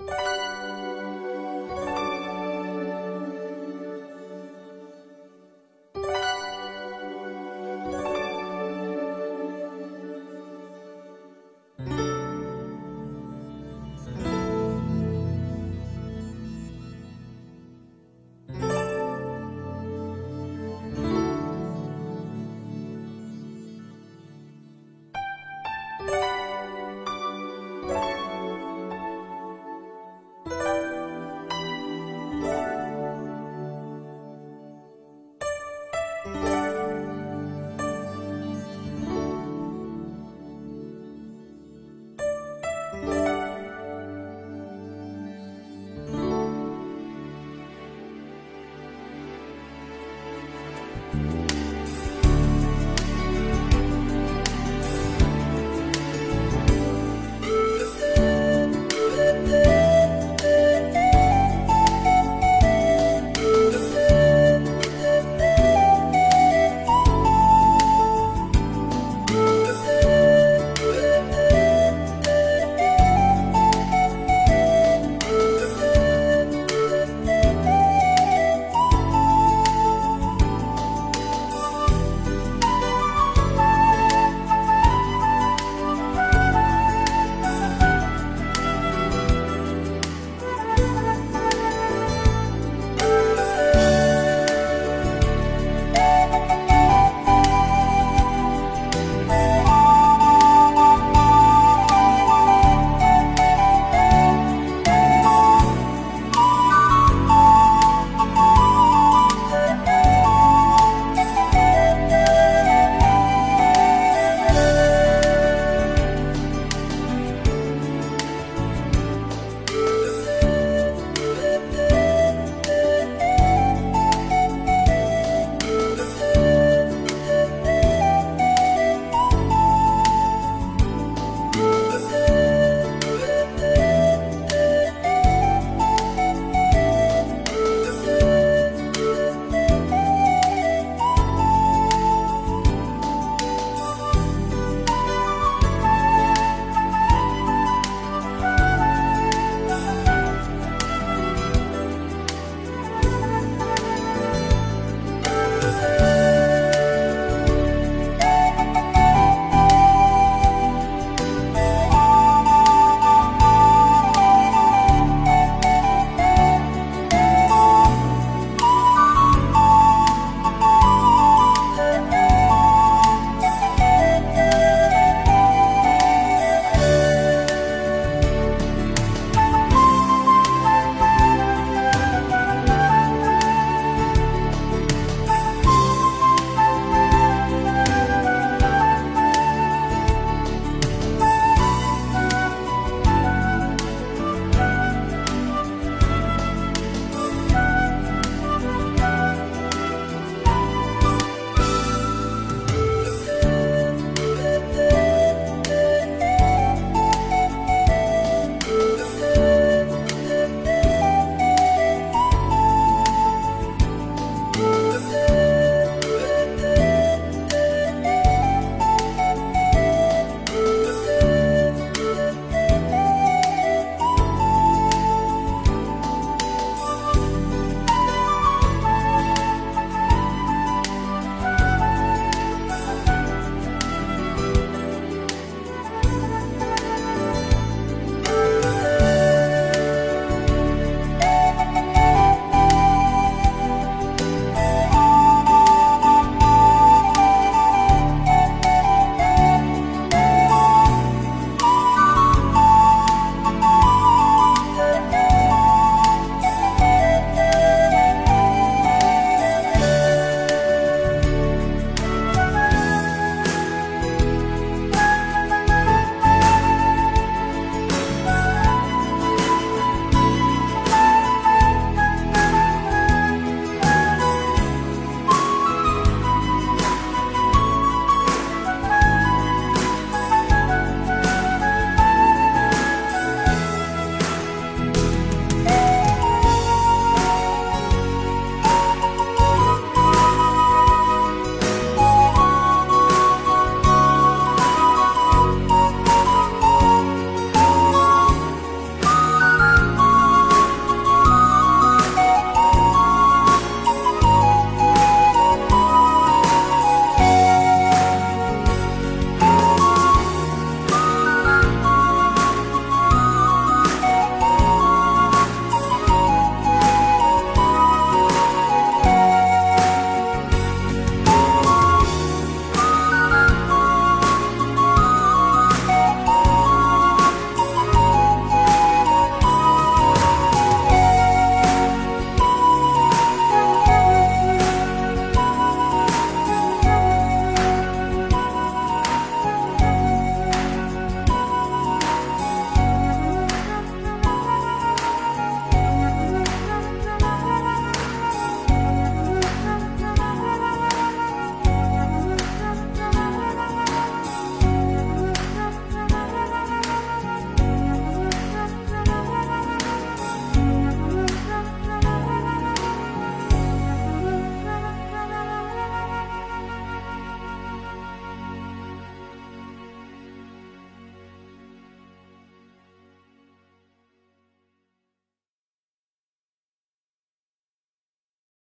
you